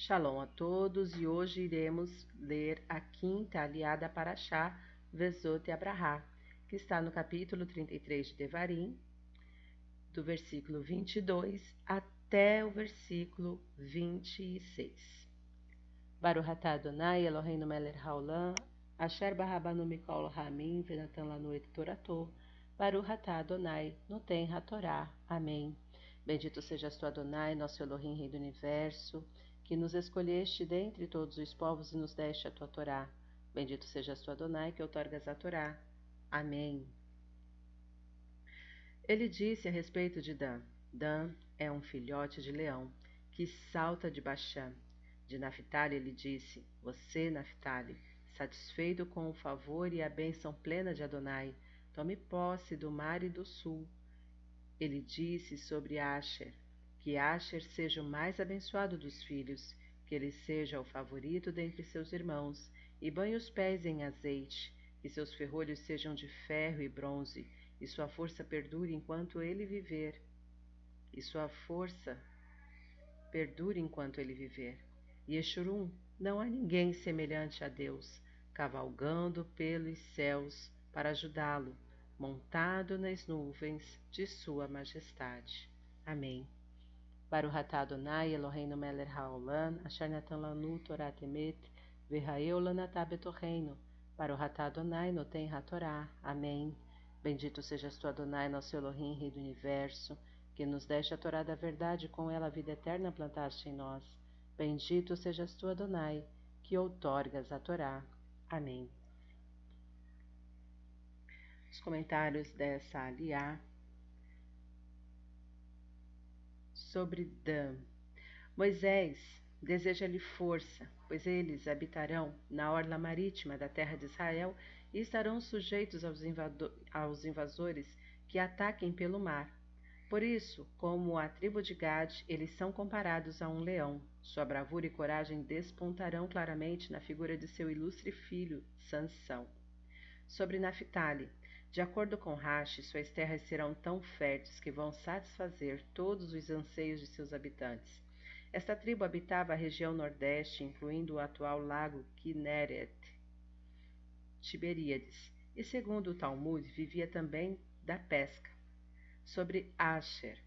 Shalom a todos e hoje iremos ler a quinta aliada para Chá, Vezot e Abrahá, que está no capítulo 33 de Devarim, do versículo 22 até o versículo 26. Baruch atah Adonai Eloheinu melech haolam, asher barabanu mikol hamim venatan lanu et torato, Baruch atah Adonai noten hatorá. Amém. Bendito sejas tu Adonai, nosso Elohim, Rei do Universo, que nos escolheste dentre todos os povos e nos deste a tua Torá. Bendito sejas tu, Adonai, que outorgas a Torá. Amém. Ele disse a respeito de Dan: Dan é um filhote de leão que salta de Baxã. De Naphtali ele disse: Você, Naphtali, satisfeito com o favor e a bênção plena de Adonai, tome posse do mar e do sul. Ele disse sobre Asher: que Asher seja o mais abençoado dos filhos, que ele seja o favorito dentre seus irmãos, e banhe os pés em azeite, que seus ferrolhos sejam de ferro e bronze, e sua força perdure enquanto ele viver. E sua força perdure enquanto ele viver. E Yeshurun, não há ninguém semelhante a Deus, cavalgando pelos céus para ajudá-lo, montado nas nuvens de sua majestade. Amém. Baruch atah Adonai Eloheinu melech haolam, asher natan lanu Torah temet, v'haeu lanatah betorreino. Baruch atah Adonai noten hatorá. Amém. Bendito sejas tu, Adonai, nosso Elohim, Rei do Universo, que nos deste a Torá da verdade e com ela a vida eterna plantaste em nós. Bendito sejas tu, Adonai, que outorgas a Torá. Amém. Os comentários dessa aliá sobre Dan. Moisés deseja-lhe força, pois eles habitarão na orla marítima da terra de Israel e estarão sujeitos aos, aos invasores que ataquem pelo mar. Por isso, como a tribo de Gad, eles são comparados a um leão. Sua bravura e coragem despontarão claramente na figura de seu ilustre filho, Sansão. Sobre Naphtali, de acordo com Rashi, suas terras serão tão férteis que vão satisfazer todos os anseios de seus habitantes. Esta tribo habitava a região nordeste, incluindo o atual lago Kinneret, Tiberíades, e segundo o Talmud, vivia também da pesca. Sobre Asher,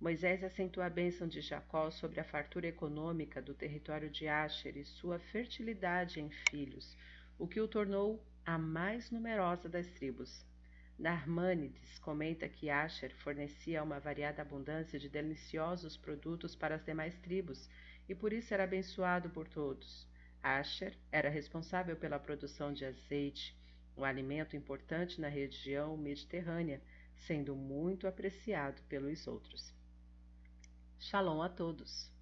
Moisés acentua a bênção de Jacó sobre a fartura econômica do território de Asher e sua fertilidade em filhos, o que o tornou a mais numerosa das tribos. Narmânides comenta que Asher fornecia uma variada abundância de deliciosos produtos para as demais tribos e por isso era abençoado por todos. Asher era responsável pela produção de azeite, um alimento importante na região mediterrânea, sendo muito apreciado pelos outros. Shalom a todos!